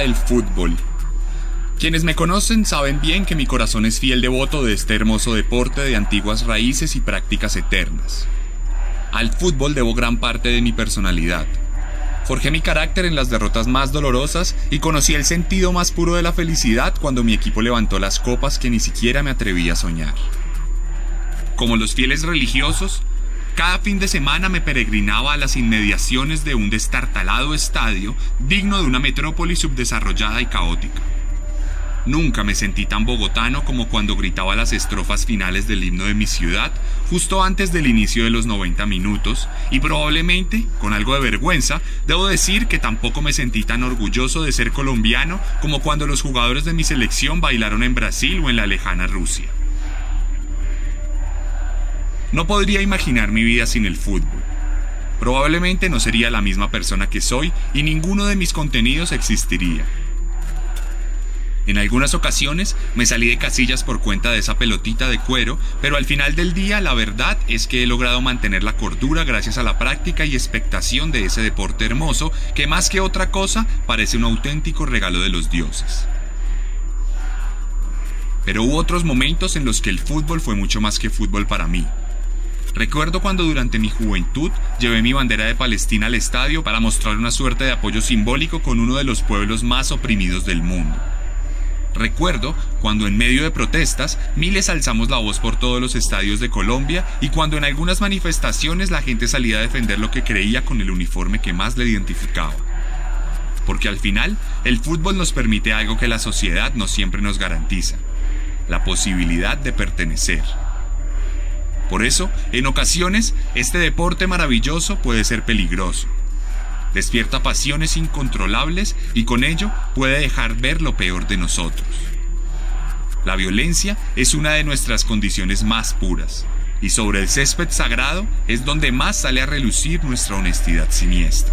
El fútbol. Quienes me conocen saben bien que mi corazón es fiel devoto de este hermoso deporte de antiguas raíces y prácticas eternas. Al fútbol debo gran parte de mi personalidad. Forjé mi carácter en las derrotas más dolorosas y conocí el sentido más puro de la felicidad cuando mi equipo levantó las copas que ni siquiera me atreví a soñar. Como los fieles religiosos, cada fin de semana me peregrinaba a las inmediaciones de un destartalado estadio digno de una metrópoli subdesarrollada y caótica. Nunca me sentí tan bogotano como cuando gritaba las estrofas finales del himno de mi ciudad justo antes del inicio de los 90 minutos y probablemente, con algo de vergüenza, debo decir que tampoco me sentí tan orgulloso de ser colombiano como cuando los jugadores de mi selección bailaron en Brasil o en la lejana Rusia. No podría imaginar mi vida sin el fútbol. Probablemente no sería la misma persona que soy y ninguno de mis contenidos existiría. En algunas ocasiones me salí de casillas por cuenta de esa pelotita de cuero, pero al final del día la verdad es que he logrado mantener la cordura gracias a la práctica y expectación de ese deporte hermoso que más que otra cosa parece un auténtico regalo de los dioses. Pero hubo otros momentos en los que el fútbol fue mucho más que fútbol para mí. Recuerdo cuando durante mi juventud llevé mi bandera de Palestina al estadio para mostrar una suerte de apoyo simbólico con uno de los pueblos más oprimidos del mundo. Recuerdo cuando en medio de protestas miles alzamos la voz por todos los estadios de Colombia y cuando en algunas manifestaciones la gente salía a defender lo que creía con el uniforme que más le identificaba. Porque al final el fútbol nos permite algo que la sociedad no siempre nos garantiza, la posibilidad de pertenecer. Por eso, en ocasiones, este deporte maravilloso puede ser peligroso. Despierta pasiones incontrolables y con ello puede dejar ver lo peor de nosotros. La violencia es una de nuestras condiciones más puras, y sobre el césped sagrado es donde más sale a relucir nuestra honestidad siniestra.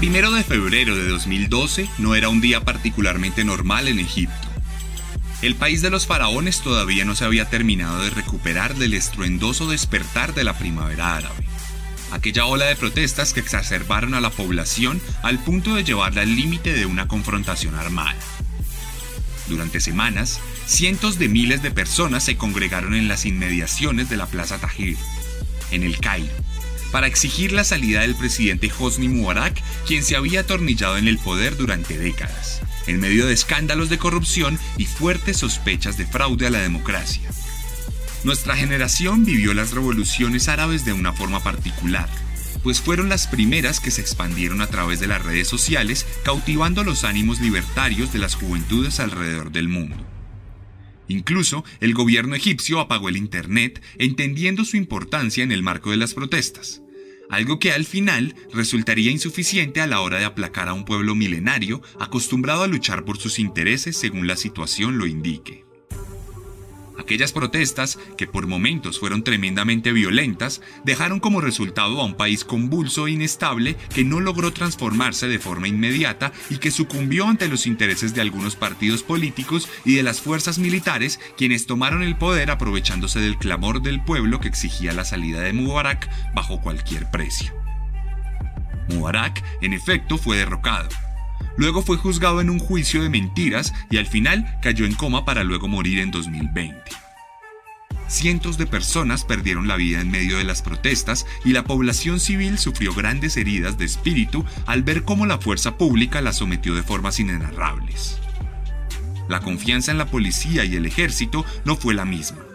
Primero de febrero de 2012 no era un día particularmente normal en Egipto. El país de los faraones todavía no se había terminado de recuperar del estruendoso despertar de la primavera árabe. Aquella ola de protestas que exacerbaron a la población al punto de llevarla al límite de una confrontación armada. Durante semanas, cientos de miles de personas se congregaron en las inmediaciones de la Plaza Tahrir, en el Cairo, para exigir la salida del presidente Hosni Mubarak, quien se había atornillado en el poder durante décadas, en medio de escándalos de corrupción y fuertes sospechas de fraude a la democracia. Nuestra generación vivió las revoluciones árabes de una forma particular, pues fueron las primeras que se expandieron a través de las redes sociales, cautivando los ánimos libertarios de las juventudes alrededor del mundo. Incluso el gobierno egipcio apagó el Internet entendiendo su importancia en el marco de las protestas, algo que al final resultaría insuficiente a la hora de aplacar a un pueblo milenario acostumbrado a luchar por sus intereses según la situación lo indique. Aquellas protestas, que por momentos fueron tremendamente violentas, dejaron como resultado a un país convulso e inestable que no logró transformarse de forma inmediata y que sucumbió ante los intereses de algunos partidos políticos y de las fuerzas militares, quienes tomaron el poder aprovechándose del clamor del pueblo que exigía la salida de Mubarak bajo cualquier precio. Mubarak, en efecto, fue derrocado Luego fue juzgado en un juicio de mentiras y al final cayó en coma para luego morir en 2020. Cientos de personas perdieron la vida en medio de las protestas y la población civil sufrió grandes heridas de espíritu al ver cómo la fuerza pública la sometió de formas inenarrables. La confianza en la policía y el ejército no fue la misma.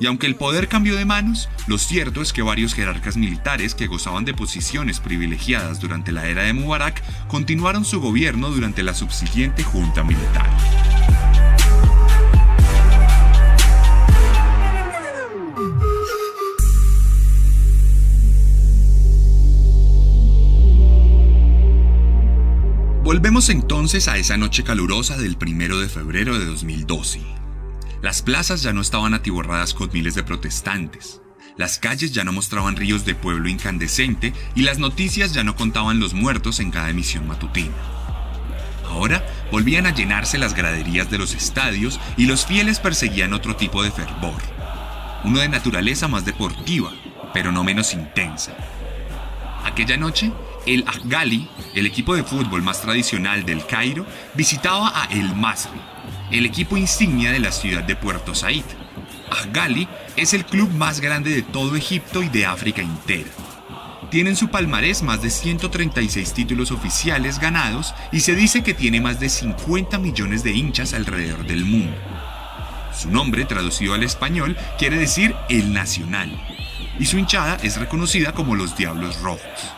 Y aunque el poder cambió de manos, lo cierto es que varios jerarcas militares que gozaban de posiciones privilegiadas durante la era de Mubarak continuaron su gobierno durante la subsiguiente junta militar. Volvemos entonces a esa noche calurosa del 1 de febrero de 2012. Las plazas ya no estaban atiborradas con miles de protestantes. Las calles ya no mostraban ríos de pueblo incandescente y las noticias ya no contaban los muertos en cada emisión matutina. Ahora volvían a llenarse las graderías de los estadios y los fieles perseguían otro tipo de fervor, uno de naturaleza más deportiva, pero no menos intensa. Aquella noche, el Ahgali, el equipo de fútbol más tradicional del Cairo, visitaba a El Masri, el equipo insignia de la ciudad de Puerto Said. Ahgali es el club más grande de todo Egipto y de África entera. Tiene en su palmarés más de 136 títulos oficiales ganados y se dice que tiene más de 50 millones de hinchas alrededor del mundo. Su nombre, traducido al español, quiere decir el nacional, y su hinchada es reconocida como los Diablos Rojos.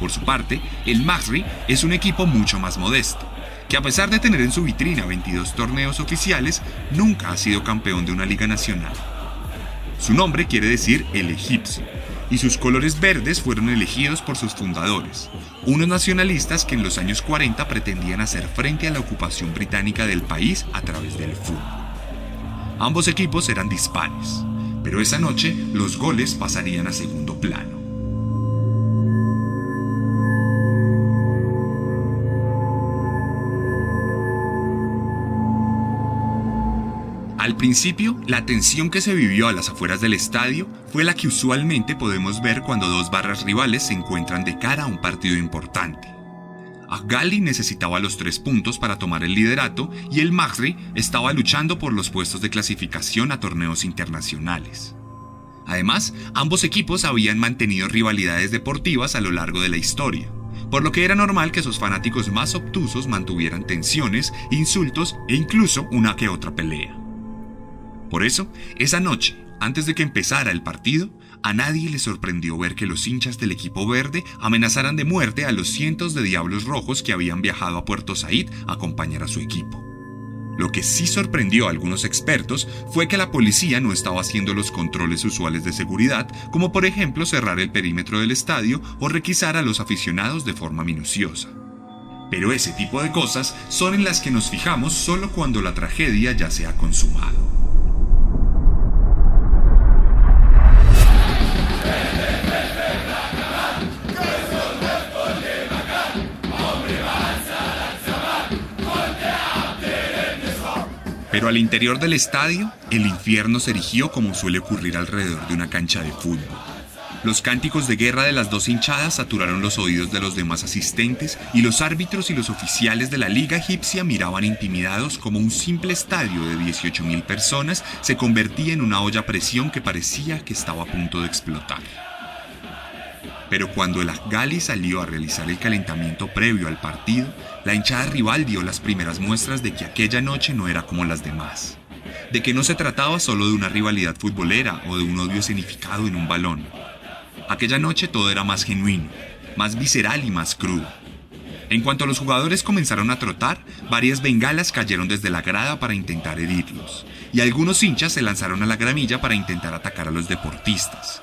Por su parte, el Masri es un equipo mucho más modesto que a pesar de tener en su vitrina 22 torneos oficiales, nunca ha sido campeón de una liga nacional. Su nombre quiere decir el egipcio, y sus colores verdes fueron elegidos por sus fundadores, unos nacionalistas que en los años 40 pretendían hacer frente a la ocupación británica del país a través del fútbol. Ambos equipos eran dispares, pero esa noche los goles pasarían a segundo plano. Al principio, la tensión que se vivió a las afueras del estadio fue la que usualmente podemos ver cuando dos barras rivales se encuentran de cara a un partido importante. Agali necesitaba los tres puntos para tomar el liderato y el Magri estaba luchando por los puestos de clasificación a torneos internacionales. Además, ambos equipos habían mantenido rivalidades deportivas a lo largo de la historia, por lo que era normal que sus fanáticos más obtusos mantuvieran tensiones, insultos e incluso una que otra pelea. Por eso, esa noche, antes de que empezara el partido, a nadie le sorprendió ver que los hinchas del equipo verde amenazaran de muerte a los cientos de diablos rojos que habían viajado a Puerto Said a acompañar a su equipo. Lo que sí sorprendió a algunos expertos fue que la policía no estaba haciendo los controles usuales de seguridad, como por ejemplo cerrar el perímetro del estadio o requisar a los aficionados de forma minuciosa. Pero ese tipo de cosas son en las que nos fijamos solo cuando la tragedia ya se ha consumado. Pero al interior del estadio, el infierno se erigió como suele ocurrir alrededor de una cancha de fútbol. Los cánticos de guerra de las dos hinchadas saturaron los oídos de los demás asistentes y los árbitros y los oficiales de la liga egipcia miraban intimidados como un simple estadio de 18.000 personas se convertía en una olla a presión que parecía que estaba a punto de explotar. Pero cuando el Ahgali salió a realizar el calentamiento previo al partido, la hinchada rival dio las primeras muestras de que aquella noche no era como las demás. De que no se trataba solo de una rivalidad futbolera o de un odio escenificado en un balón. Aquella noche todo era más genuino, más visceral y más crudo. En cuanto los jugadores comenzaron a trotar, varias bengalas cayeron desde la grada para intentar herirlos, y algunos hinchas se lanzaron a la gramilla para intentar atacar a los deportistas.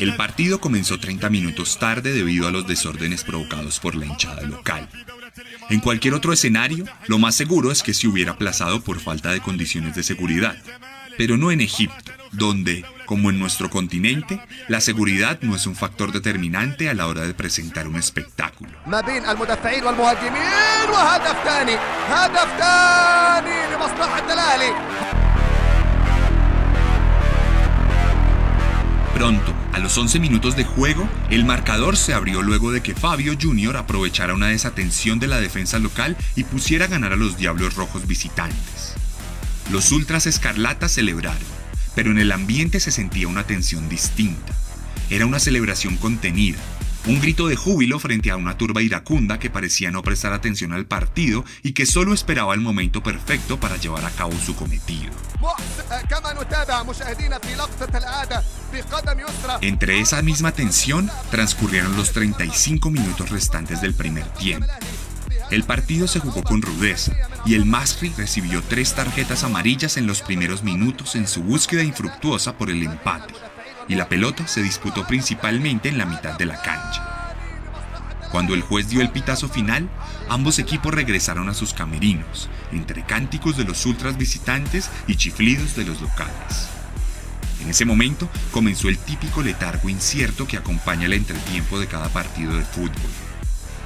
El partido comenzó 30 minutos tarde debido a los desórdenes provocados por la hinchada local. En cualquier otro escenario, lo más seguro es que se hubiera aplazado por falta de condiciones de seguridad, pero no en Egipto, donde, como en nuestro continente, la seguridad no es un factor determinante a la hora de presentar un espectáculo. Pronto, a los 11 minutos de juego, el marcador se abrió luego de que Fabio Jr. aprovechara una desatención de la defensa local y pusiera a ganar a los Diablos Rojos visitantes. Los Ultras Escarlatas celebraron, pero en el ambiente se sentía una tensión distinta. Era una celebración contenida, un grito de júbilo frente a una turba iracunda que parecía no prestar atención al partido y que solo esperaba el momento perfecto para llevar a cabo su cometido. Entre esa misma tensión transcurrieron los 35 minutos restantes del primer tiempo. El partido se jugó con rudeza y el Masri recibió tres tarjetas amarillas en los primeros minutos en su búsqueda infructuosa por el empate, y la pelota se disputó principalmente en la mitad de la cancha. Cuando el juez dio el pitazo final, ambos equipos regresaron a sus camerinos, entre cánticos de los ultras visitantes y chiflidos de los locales. En ese momento comenzó el típico letargo incierto que acompaña el entretiempo de cada partido de fútbol.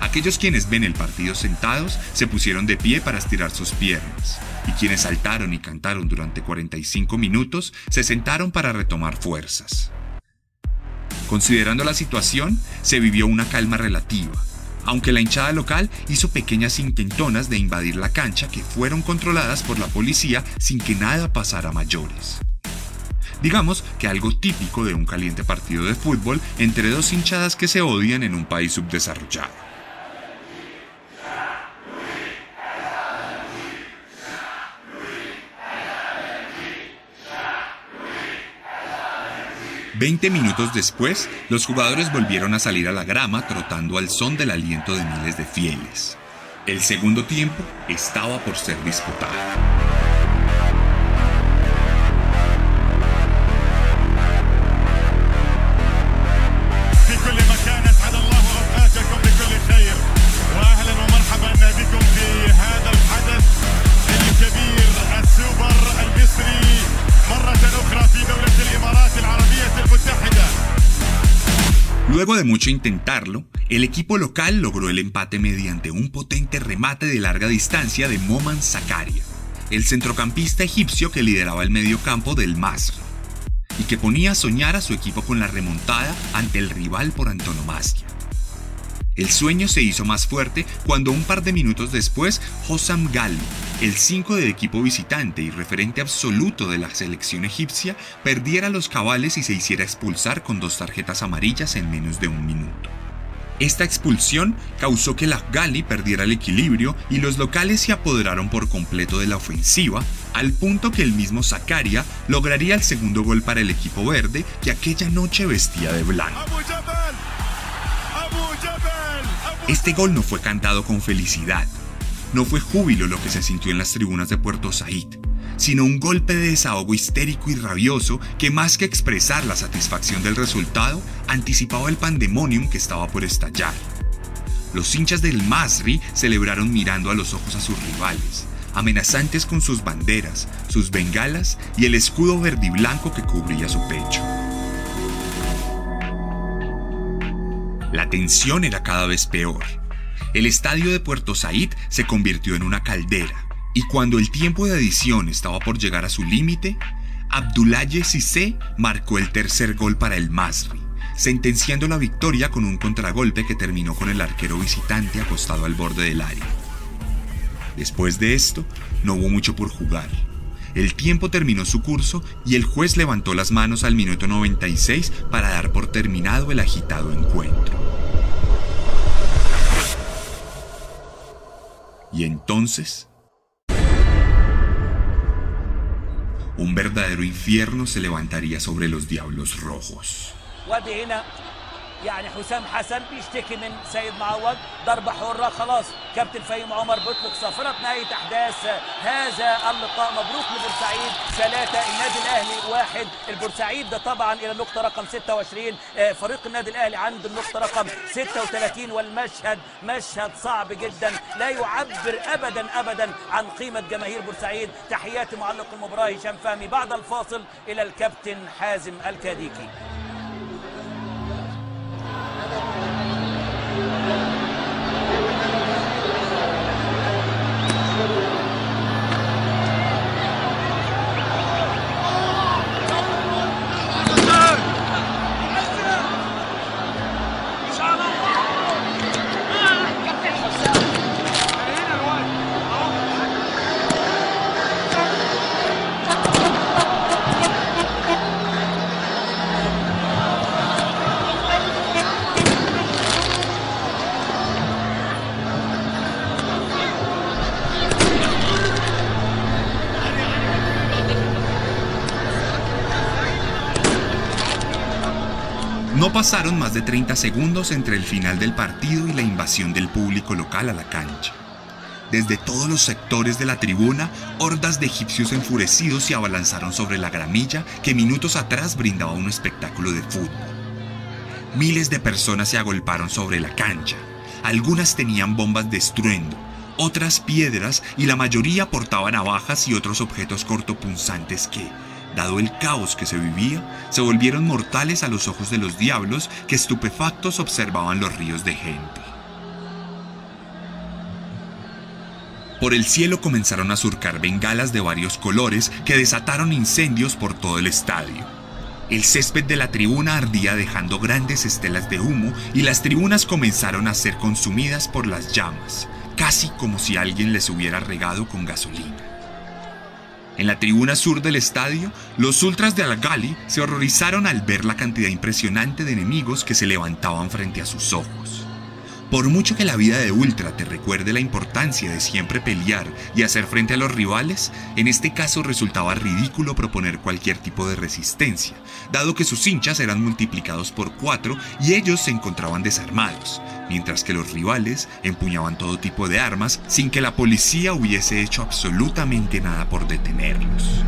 Aquellos quienes ven el partido sentados se pusieron de pie para estirar sus piernas, y quienes saltaron y cantaron durante 45 minutos se sentaron para retomar fuerzas. Considerando la situación, se vivió una calma relativa, aunque la hinchada local hizo pequeñas intentonas de invadir la cancha que fueron controladas por la policía sin que nada pasara mayores. Digamos que algo típico de un caliente partido de fútbol entre dos hinchadas que se odian en un país subdesarrollado. 20 minutos después, los jugadores volvieron a salir a la grama trotando al son del aliento de miles de fieles. El segundo tiempo estaba por ser disputado. Luego de mucho intentarlo, el equipo local logró el empate mediante un potente remate de larga distancia de Moman Zakaria, el centrocampista egipcio que lideraba el mediocampo del Masr, y que ponía a soñar a su equipo con la remontada ante el rival por antonomasia. El sueño se hizo más fuerte cuando un par de minutos después, Hossam Ghali, el 5 del equipo visitante y referente absoluto de la selección egipcia, perdiera los cabales y se hiciera expulsar con dos tarjetas amarillas en menos de un minuto. Esta expulsión causó que la Gali perdiera el equilibrio y los locales se apoderaron por completo de la ofensiva, al punto que el mismo Zakaria lograría el segundo gol para el equipo verde que aquella noche vestía de blanco. Este gol no fue cantado con felicidad. No fue júbilo lo que se sintió en las tribunas de Puerto Said, sino un golpe de desahogo histérico y rabioso que más que expresar la satisfacción del resultado, anticipaba el pandemonium que estaba por estallar. Los hinchas del Masri celebraron mirando a los ojos a sus rivales, amenazantes con sus banderas, sus bengalas y el escudo verde y blanco que cubría su pecho. La tensión era cada vez peor. El estadio de Puerto Said se convirtió en una caldera, y cuando el tiempo de adición estaba por llegar a su límite, Abdoulaye Cissé marcó el tercer gol para el Masri, sentenciando la victoria con un contragolpe que terminó con el arquero visitante acostado al borde del área. Después de esto, no hubo mucho por jugar. El tiempo terminó su curso y el juez levantó las manos al minuto 96 para dar por terminado el agitado encuentro. Y entonces, un verdadero infierno se levantaría sobre los diablos rojos. يعني حسام حسن بيشتكي من سيد معوض ضربة حرة خلاص. كابتن فهيم عمر بيطلق صافرة نهاية أحداث هذا اللقاء. مبروك لبورسعيد. ثلاثة النادي الأهلي واحد. البورسعيد ده طبعا إلى النقطة رقم 26 فريق النادي الأهلي عند النقطة رقم 36 والمشهد مشهد صعب جدا. لا يعبر أبدا أبدا عن قيمة جماهير بورسعيد. تحياتي معلق المباراة هشام فهمي بعد الفاصل إلى الكابتن حازم الكاديكي. Pasaron más de 30 segundos entre el final del partido y la invasión del público local a la cancha. Desde todos los sectores de la tribuna, hordas de egipcios enfurecidos se abalanzaron sobre la gramilla que minutos atrás brindaba un espectáculo de fútbol. Miles de personas se agolparon sobre la cancha. Algunas tenían bombas de estruendo, otras piedras y la mayoría portaban navajas y otros objetos cortopunzantes que, dado el caos que se vivía, se volvieron mortales a los ojos de los diablos que estupefactos observaban los ríos de gente. Por el cielo comenzaron a surcar bengalas de varios colores que desataron incendios por todo el estadio. El césped de la tribuna ardía dejando grandes estelas de humo y las tribunas comenzaron a ser consumidas por las llamas, casi como si alguien les hubiera regado con gasolina. En la tribuna sur del estadio, los ultras de Al-Ghali se horrorizaron al ver la cantidad impresionante de enemigos que se levantaban frente a sus ojos. Por mucho que la vida de Ultra te recuerde la importancia de siempre pelear y hacer frente a los rivales, en este caso resultaba ridículo proponer cualquier tipo de resistencia, dado que sus hinchas eran multiplicados por cuatro y ellos se encontraban desarmados, mientras que los rivales empuñaban todo tipo de armas sin que la policía hubiese hecho absolutamente nada por detenerlos.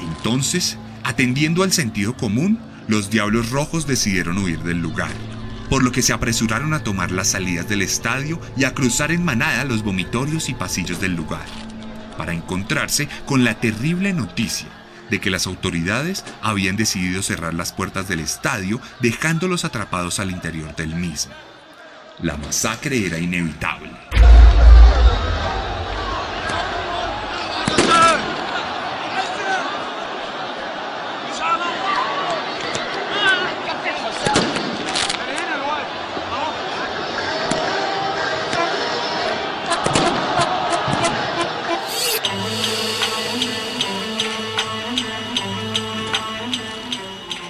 Entonces, atendiendo al sentido común, los Diablos Rojos decidieron huir del lugar, por lo que se apresuraron a tomar las salidas del estadio y a cruzar en manada los vomitorios y pasillos del lugar, para encontrarse con la terrible noticia de que las autoridades habían decidido cerrar las puertas del estadio dejándolos atrapados al interior del mismo. La masacre era inevitable.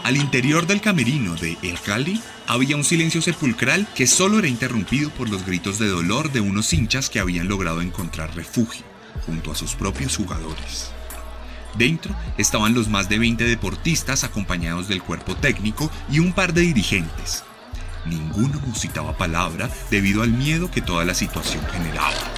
Al interior del camerino de El Cali había un silencio sepulcral que solo era interrumpido por los gritos de dolor de unos hinchas que habían logrado encontrar refugio junto a sus propios jugadores. Dentro estaban los más de 20 deportistas acompañados del cuerpo técnico y un par de dirigentes. Ninguno musitaba palabra debido al miedo que toda la situación generaba.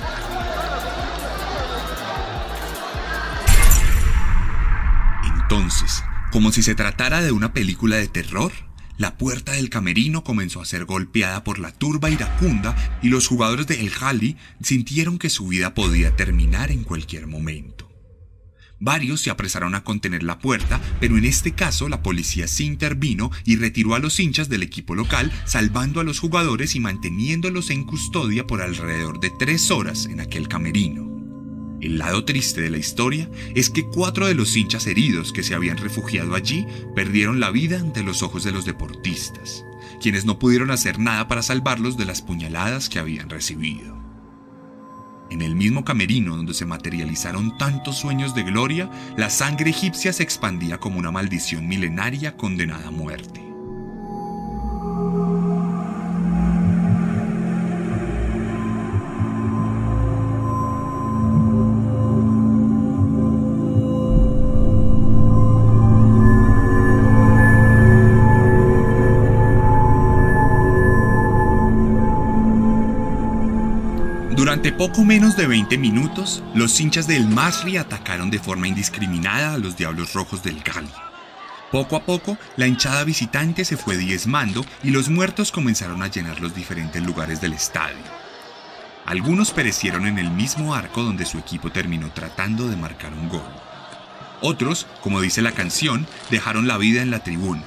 Como si se tratara de una película de terror, la puerta del camerino comenzó a ser golpeada por la turba iracunda y los jugadores de El Jali sintieron que su vida podía terminar en cualquier momento. Varios se apresaron a contener la puerta, pero en este caso la policía sí intervino y retiró a los hinchas del equipo local, salvando a los jugadores y manteniéndolos en custodia por alrededor de tres horas en aquel camerino. El lado triste de la historia es que cuatro de los hinchas heridos que se habían refugiado allí perdieron la vida ante los ojos de los deportistas, quienes no pudieron hacer nada para salvarlos de las puñaladas que habían recibido. En el mismo camerino donde se materializaron tantos sueños de gloria, la sangre egipcia se expandía como una maldición milenaria condenada a muerte. Poco menos de 20 minutos, los hinchas del Masri atacaron de forma indiscriminada a los Diablos Rojos del Gali. Poco a poco, la hinchada visitante se fue diezmando y los muertos comenzaron a llenar los diferentes lugares del estadio. Algunos perecieron en el mismo arco donde su equipo terminó tratando de marcar un gol. Otros, como dice la canción, dejaron la vida en la tribuna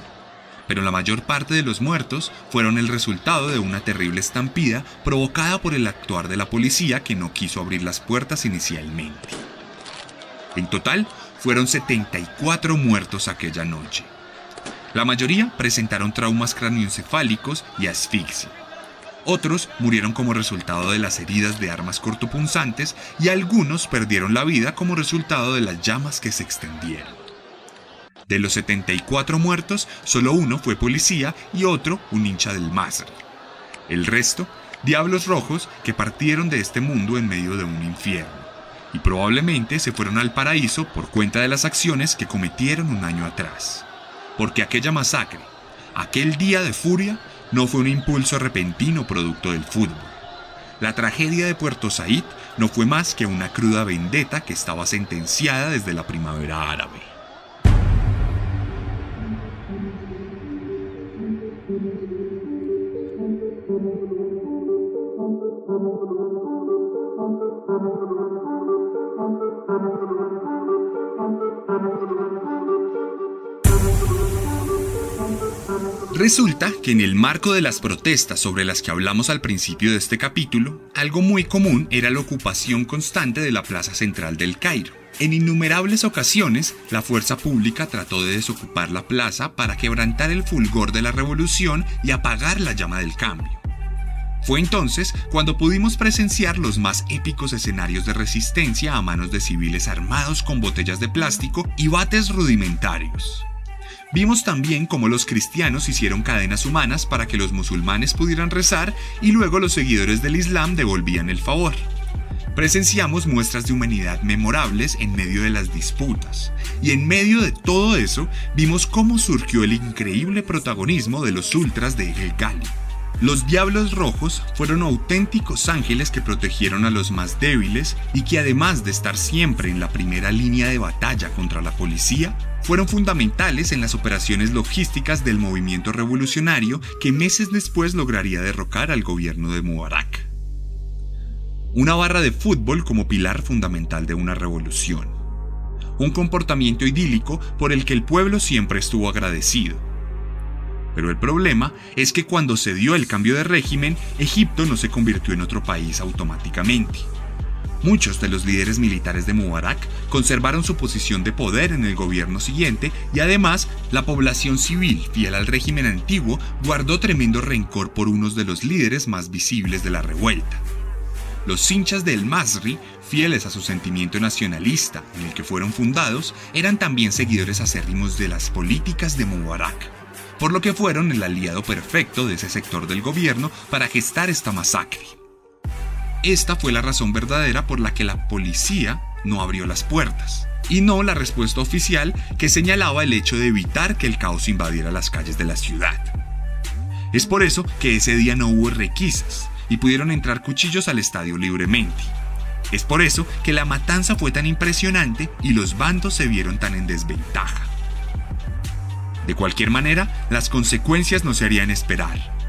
pero la mayor parte de los muertos fueron el resultado de una terrible estampida provocada por el actuar de la policía que no quiso abrir las puertas inicialmente. En total, fueron 74 muertos aquella noche. La mayoría presentaron traumas craneoencefálicos y asfixia. Otros murieron como resultado de las heridas de armas cortopunzantes y algunos perdieron la vida como resultado de las llamas que se extendieron. De los 74 muertos, solo uno fue policía y otro un hincha del Masri. El resto, diablos rojos que partieron de este mundo en medio de un infierno. Y probablemente se fueron al paraíso por cuenta de las acciones que cometieron un año atrás. Porque aquella masacre, aquel día de furia, no fue un impulso repentino producto del fútbol. La tragedia de Puerto Said no fue más que una cruda vendetta que estaba sentenciada desde la primavera árabe. Resulta que en el marco de las protestas sobre las que hablamos al principio de este capítulo, algo muy común era la ocupación constante de la plaza central del Cairo. En innumerables ocasiones, la fuerza pública trató de desocupar la plaza para quebrantar el fulgor de la revolución y apagar la llama del cambio. Fue entonces cuando pudimos presenciar los más épicos escenarios de resistencia a manos de civiles armados con botellas de plástico y bates rudimentarios. Vimos también cómo los cristianos hicieron cadenas humanas para que los musulmanes pudieran rezar y luego los seguidores del Islam devolvían el favor. Presenciamos muestras de humanidad memorables en medio de las disputas, y en medio de todo eso vimos cómo surgió el increíble protagonismo de los ultras de El Gali. Los Diablos Rojos fueron auténticos ángeles que protegieron a los más débiles y que además de estar siempre en la primera línea de batalla contra la policía, fueron fundamentales en las operaciones logísticas del movimiento revolucionario que meses después lograría derrocar al gobierno de Mubarak. Una barra de fútbol como pilar fundamental de una revolución. Un comportamiento idílico por el que el pueblo siempre estuvo agradecido. Pero el problema es que cuando se dio el cambio de régimen, Egipto no se convirtió en otro país automáticamente. Muchos de los líderes militares de Mubarak conservaron su posición de poder en el gobierno siguiente y además la población civil fiel al régimen antiguo guardó tremendo rencor por unos de los líderes más visibles de la revuelta. Los hinchas del Masri, fieles a su sentimiento nacionalista en el que fueron fundados, eran también seguidores acérrimos de las políticas de Mubarak, por lo que fueron el aliado perfecto de ese sector del gobierno para gestar esta masacre. Esta fue la razón verdadera por la que la policía no abrió las puertas, y no la respuesta oficial que señalaba el hecho de evitar que el caos invadiera las calles de la ciudad. Es por eso que ese día no hubo requisas y pudieron entrar cuchillos al estadio libremente. Es por eso que la matanza fue tan impresionante y los bandos se vieron tan en desventaja. De cualquier manera, las consecuencias no se harían esperar.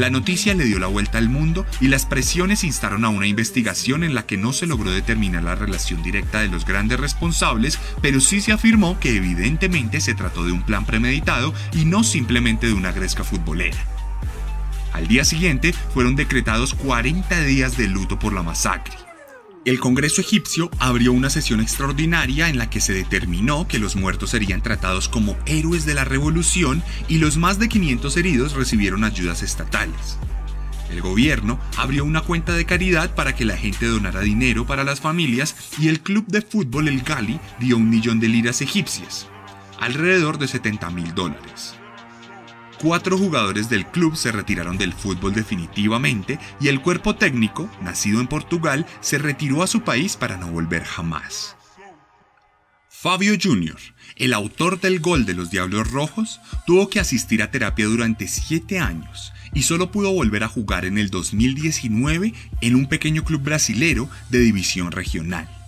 La noticia le dio la vuelta al mundo y las presiones instaron a una investigación en la que no se logró determinar la relación directa de los grandes responsables, pero sí se afirmó que evidentemente se trató de un plan premeditado y no simplemente de una gresca futbolera. Al día siguiente fueron decretados 40 días de luto por la masacre. El Congreso egipcio abrió una sesión extraordinaria en la que se determinó que los muertos serían tratados como héroes de la revolución y los más de 500 heridos recibieron ayudas estatales. El gobierno abrió una cuenta de caridad para que la gente donara dinero para las familias y el club de fútbol El Gali dio un millón de liras egipcias, alrededor de 70 mil dólares. Cuatro jugadores del club se retiraron del fútbol definitivamente y el cuerpo técnico, nacido en Portugal, se retiró a su país para no volver jamás. Fabio Jr., el autor del gol de los Diablos Rojos, tuvo que asistir a terapia durante siete años y solo pudo volver a jugar en el 2019 en un pequeño club brasilero de división regional.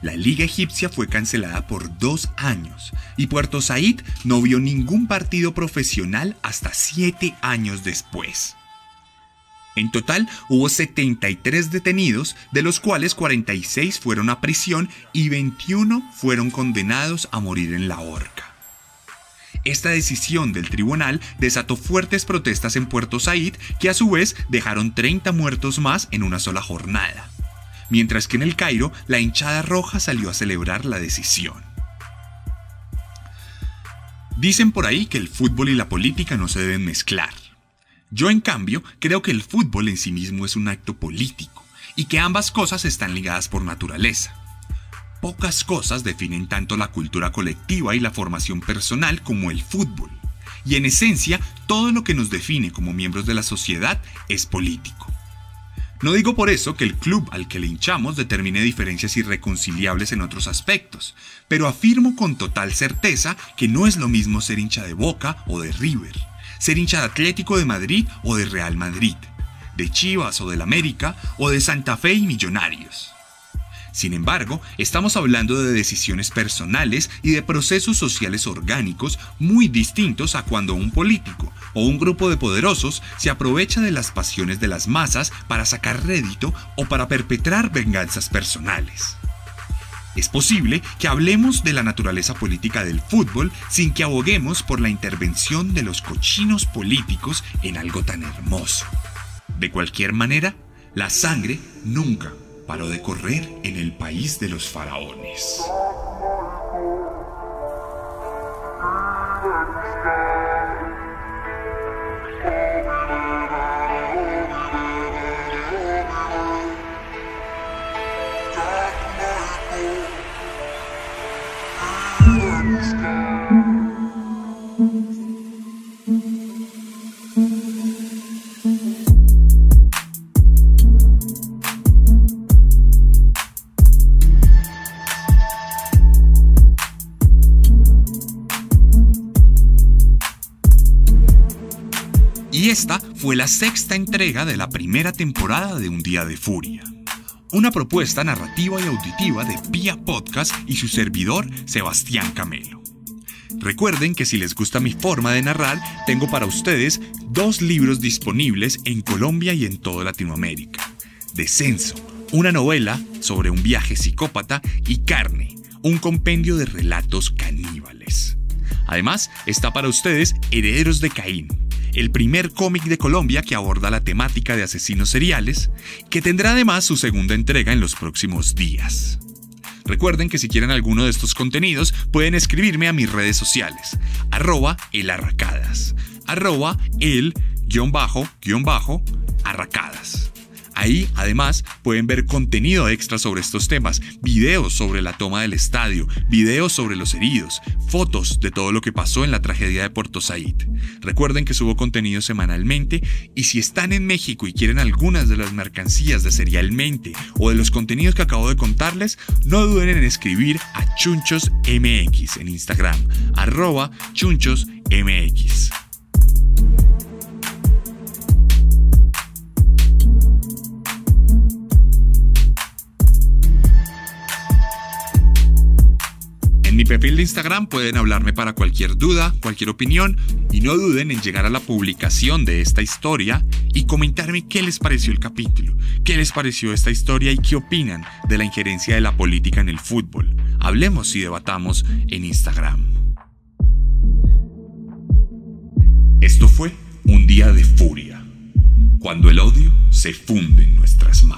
La liga egipcia fue cancelada por dos años y Puerto Said no vio ningún partido profesional hasta siete años después. En total hubo 73 detenidos, de los cuales 46 fueron a prisión y 21 fueron condenados a morir en la horca. Esta decisión del tribunal desató fuertes protestas en Puerto Said que a su vez dejaron 30 muertos más en una sola jornada mientras que en el Cairo la hinchada roja salió a celebrar la decisión. Dicen por ahí que el fútbol y la política no se deben mezclar. Yo en cambio creo que el fútbol en sí mismo es un acto político y que ambas cosas están ligadas por naturaleza. Pocas cosas definen tanto la cultura colectiva y la formación personal como el fútbol. Y en esencia, todo lo que nos define como miembros de la sociedad es político. No digo por eso que el club al que le hinchamos determine diferencias irreconciliables en otros aspectos, pero afirmo con total certeza que no es lo mismo ser hincha de Boca o de River, ser hincha de Atlético de Madrid o de Real Madrid, de Chivas o del América o de Santa Fe y Millonarios. Sin embargo, estamos hablando de decisiones personales y de procesos sociales orgánicos muy distintos a cuando un político o un grupo de poderosos se aprovecha de las pasiones de las masas para sacar rédito o para perpetrar venganzas personales. Es posible que hablemos de la naturaleza política del fútbol sin que aboguemos por la intervención de los cochinos políticos en algo tan hermoso. De cualquier manera, la sangre nunca paró de correr en el país de los faraones. La sexta entrega de la primera temporada de Un Día de Furia. Una propuesta narrativa y auditiva de Pia Podcast y su servidor Sebastián Camelo. Recuerden que si les gusta mi forma de narrar, tengo para ustedes dos libros disponibles en Colombia y en toda Latinoamérica. Descenso, una novela sobre un viaje psicópata y Carne, un compendio de relatos caníbales. Además, está para ustedes Herederos de Caín, el primer cómic de Colombia que aborda la temática de asesinos seriales, que tendrá además su segunda entrega en los próximos días. Recuerden que si quieren alguno de estos contenidos pueden escribirme a mis redes sociales, arroba elarracadas, arroba el guion bajo guion bajo arracadas. Ahí, además, pueden ver contenido extra sobre estos temas, videos sobre la toma del estadio, videos sobre los heridos, fotos de todo lo que pasó en la tragedia de Puerto Said. Recuerden que subo contenido semanalmente y si están en México y quieren algunas de las mercancías de Serialmente o de los contenidos que acabo de contarles, no duden en escribir a chunchosmx en Instagram, arroba chunchosmx. Mi perfil de Instagram pueden hablarme para cualquier duda, cualquier opinión y no duden en llegar a la publicación de esta historia y comentarme qué les pareció el capítulo, qué les pareció esta historia y qué opinan de la injerencia de la política en el fútbol. Hablemos y debatamos en Instagram. Esto fue un día de furia, cuando el odio se funde en nuestras manos.